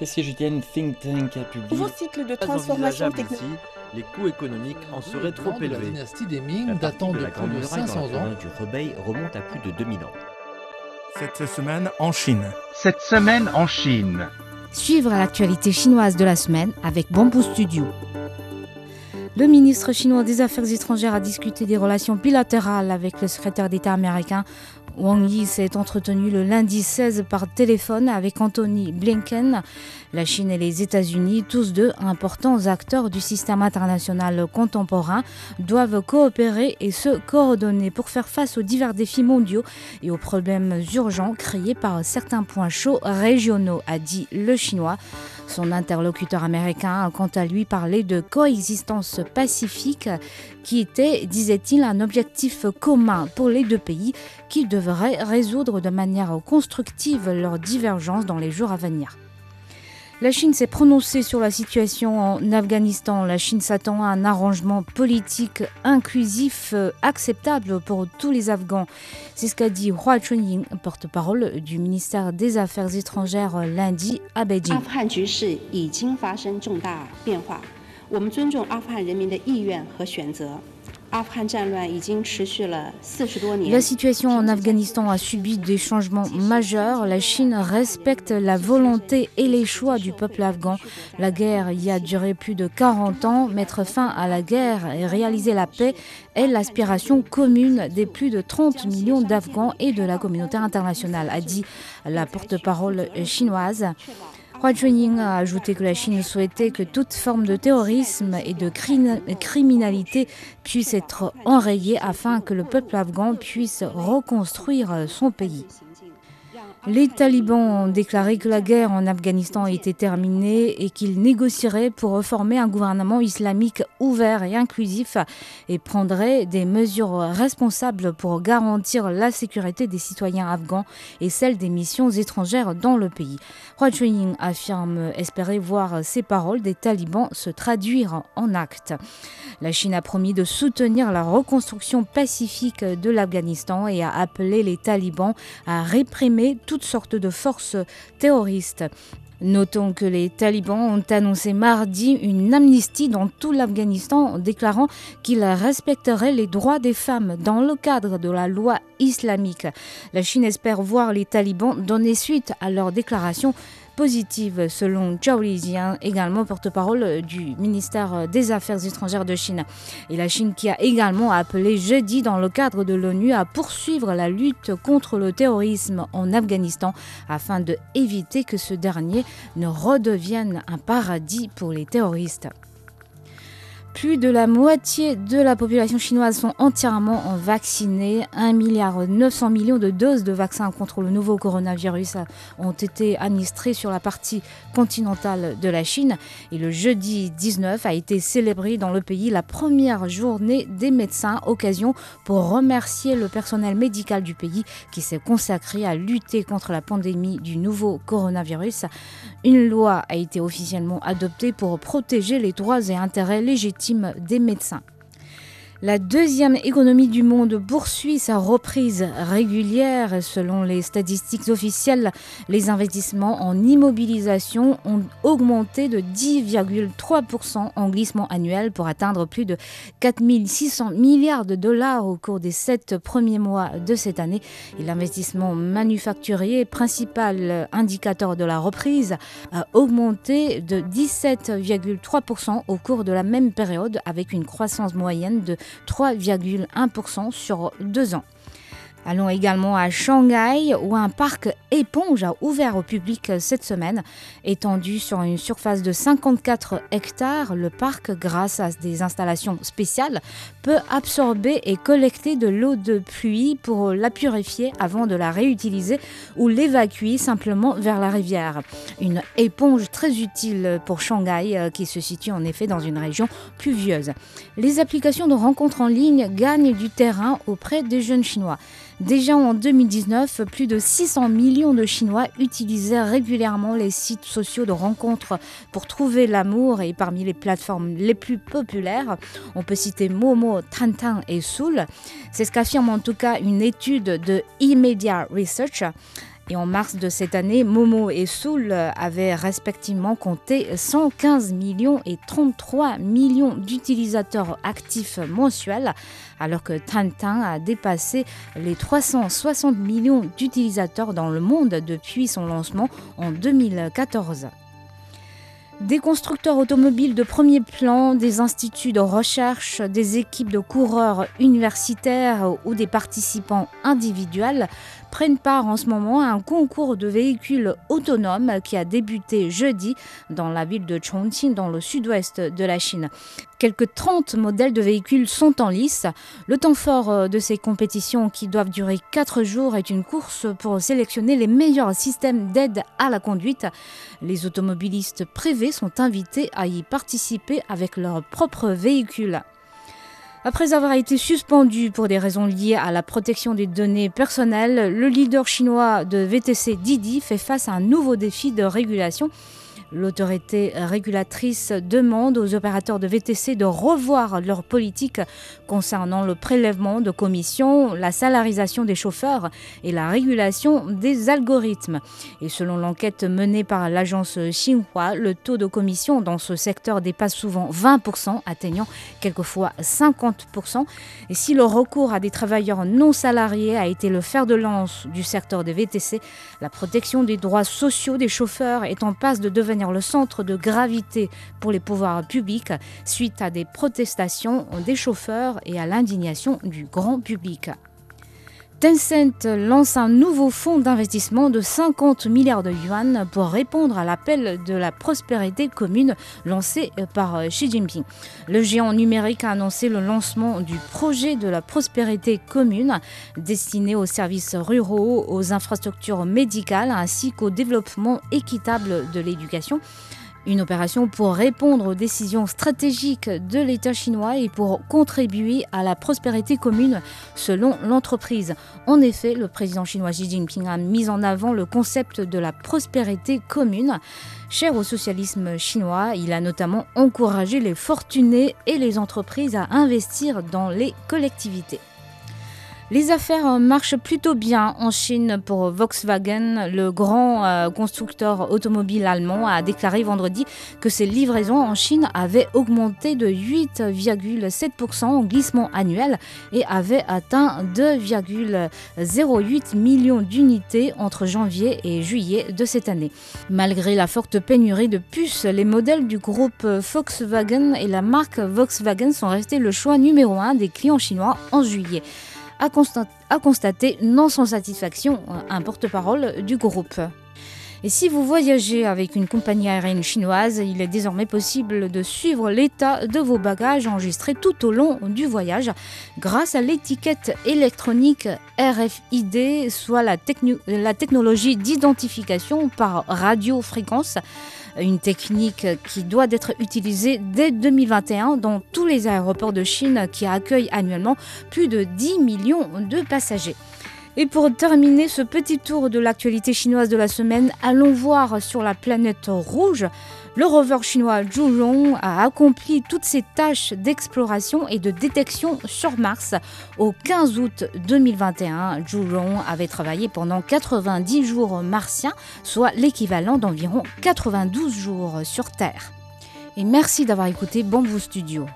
Et si je une think tank a publié Nouveau cycle de transformation technologique. Les coûts économiques en seraient trop élevés. La dynastie des Ming datant de, plus de 500 ans du Rebei remonte à plus de 2000 ans. Cette semaine en Chine. Cette semaine en Chine. Suivre l'actualité chinoise de la semaine avec Bamboo Studio. Le ministre chinois des Affaires étrangères a discuté des relations bilatérales avec le secrétaire d'État américain Wang Yi s'est entretenu le lundi 16 par téléphone avec Anthony Blinken. La Chine et les États-Unis, tous deux importants acteurs du système international contemporain, doivent coopérer et se coordonner pour faire face aux divers défis mondiaux et aux problèmes urgents créés par certains points chauds régionaux, a dit le Chinois. Son interlocuteur américain a quant à lui parlé de coexistence pacifique qui était, disait-il, un objectif commun pour les deux pays qui devraient résoudre de manière constructive leurs divergences dans les jours à venir. La Chine s'est prononcée sur la situation en Afghanistan. La Chine s'attend à un arrangement politique inclusif euh, acceptable pour tous les Afghans. C'est ce qu'a dit Hua Chunying, porte-parole du ministère des Affaires étrangères lundi à Beijing. La situation en Afghanistan a subi des changements majeurs. La Chine respecte la volonté et les choix du peuple afghan. La guerre y a duré plus de 40 ans. Mettre fin à la guerre et réaliser la paix est l'aspiration commune des plus de 30 millions d'Afghans et de la communauté internationale, a dit la porte-parole chinoise. Hua Chunying a ajouté que la Chine souhaitait que toute forme de terrorisme et de criminalité puisse être enrayée afin que le peuple afghan puisse reconstruire son pays. Les talibans ont déclaré que la guerre en Afghanistan était terminée et qu'ils négocieraient pour reformer un gouvernement islamique ouvert et inclusif et prendraient des mesures responsables pour garantir la sécurité des citoyens afghans et celle des missions étrangères dans le pays. Hua Chunying affirme espérer voir ces paroles des talibans se traduire en actes. La Chine a promis de soutenir la reconstruction pacifique de l'Afghanistan et a appelé les talibans à réprimer toutes sortes de forces terroristes. Notons que les talibans ont annoncé mardi une amnistie dans tout l'Afghanistan en déclarant qu'ils respecteraient les droits des femmes dans le cadre de la loi islamique. La Chine espère voir les talibans donner suite à leur déclaration positive, selon Zhao Lijian, également porte-parole du ministère des Affaires étrangères de Chine. Et la Chine qui a également appelé jeudi dans le cadre de l'ONU à poursuivre la lutte contre le terrorisme en Afghanistan afin de éviter que ce dernier ne redevienne un paradis pour les terroristes. Plus de la moitié de la population chinoise sont entièrement vaccinés. 1 milliard 900 millions de doses de vaccins contre le nouveau coronavirus ont été administrées sur la partie continentale de la Chine. Et le jeudi 19 a été célébré dans le pays la première journée des médecins, occasion pour remercier le personnel médical du pays qui s'est consacré à lutter contre la pandémie du nouveau coronavirus. Une loi a été officiellement adoptée pour protéger les droits et intérêts légitimes des médecins. La deuxième économie du monde poursuit sa reprise régulière. Selon les statistiques officielles, les investissements en immobilisation ont augmenté de 10,3% en glissement annuel pour atteindre plus de 4600 milliards de dollars au cours des sept premiers mois de cette année. Et l'investissement manufacturier, principal indicateur de la reprise, a augmenté de 17,3% au cours de la même période avec une croissance moyenne de 3,1% sur deux ans. Allons également à Shanghai où un parc éponge a ouvert au public cette semaine. Étendu sur une surface de 54 hectares, le parc, grâce à des installations spéciales, peut absorber et collecter de l'eau de pluie pour la purifier avant de la réutiliser ou l'évacuer simplement vers la rivière. Une éponge très utile pour Shanghai euh, qui se situe en effet dans une région pluvieuse. Les applications de rencontres en ligne gagnent du terrain auprès des jeunes Chinois. Déjà en 2019, plus de 600 millions de Chinois utilisaient régulièrement les sites sociaux de rencontres pour trouver l'amour et parmi les plateformes les plus populaires, on peut citer Momo, Tantan et Soul. C'est ce qu'affirme en tout cas une étude de eMedia Research. Et en mars de cette année, Momo et Soul avaient respectivement compté 115 millions et 33 millions d'utilisateurs actifs mensuels, alors que Tintin a dépassé les 360 millions d'utilisateurs dans le monde depuis son lancement en 2014. Des constructeurs automobiles de premier plan, des instituts de recherche, des équipes de coureurs universitaires ou des participants individuels prennent part en ce moment à un concours de véhicules autonomes qui a débuté jeudi dans la ville de Chongqing, dans le sud-ouest de la Chine. Quelques 30 modèles de véhicules sont en lice. Le temps fort euh, de ces compétitions qui doivent durer 4 jours est une course pour sélectionner les meilleurs systèmes d'aide à la conduite. Les automobilistes privés sont invités à y participer avec leur propre véhicule. Après avoir été suspendu pour des raisons liées à la protection des données personnelles, le leader chinois de VTC Didi fait face à un nouveau défi de régulation L'autorité régulatrice demande aux opérateurs de VTC de revoir leur politique concernant le prélèvement de commissions, la salarisation des chauffeurs et la régulation des algorithmes. Et selon l'enquête menée par l'agence Xinhua, le taux de commission dans ce secteur dépasse souvent 20%, atteignant quelquefois 50%. Et si le recours à des travailleurs non salariés a été le fer de lance du secteur des VTC, la protection des droits sociaux des chauffeurs est en passe de devenir le centre de gravité pour les pouvoirs publics suite à des protestations des chauffeurs et à l'indignation du grand public. Tencent lance un nouveau fonds d'investissement de 50 milliards de yuan pour répondre à l'appel de la prospérité commune lancé par Xi Jinping. Le géant numérique a annoncé le lancement du projet de la prospérité commune destiné aux services ruraux, aux infrastructures médicales ainsi qu'au développement équitable de l'éducation. Une opération pour répondre aux décisions stratégiques de l'État chinois et pour contribuer à la prospérité commune selon l'entreprise. En effet, le président chinois Xi Jinping a mis en avant le concept de la prospérité commune. Cher au socialisme chinois, il a notamment encouragé les fortunés et les entreprises à investir dans les collectivités. Les affaires marchent plutôt bien en Chine pour Volkswagen. Le grand euh, constructeur automobile allemand a déclaré vendredi que ses livraisons en Chine avaient augmenté de 8,7% en glissement annuel et avaient atteint 2,08 millions d'unités entre janvier et juillet de cette année. Malgré la forte pénurie de puces, les modèles du groupe Volkswagen et la marque Volkswagen sont restés le choix numéro un des clients chinois en juillet a, constaté non sans satisfaction un porte-parole du groupe. Et si vous voyagez avec une compagnie aérienne chinoise, il est désormais possible de suivre l'état de vos bagages enregistrés tout au long du voyage grâce à l'étiquette électronique RFID, soit la, la technologie d'identification par radiofréquence une technique qui doit être utilisée dès 2021 dans tous les aéroports de Chine qui accueillent annuellement plus de 10 millions de passagers. Et pour terminer ce petit tour de l'actualité chinoise de la semaine, allons voir sur la planète rouge le rover chinois Zhurong a accompli toutes ses tâches d'exploration et de détection sur Mars. Au 15 août 2021, Zhurong avait travaillé pendant 90 jours martiens, soit l'équivalent d'environ 92 jours sur Terre. Et merci d'avoir écouté Bamboo Studio.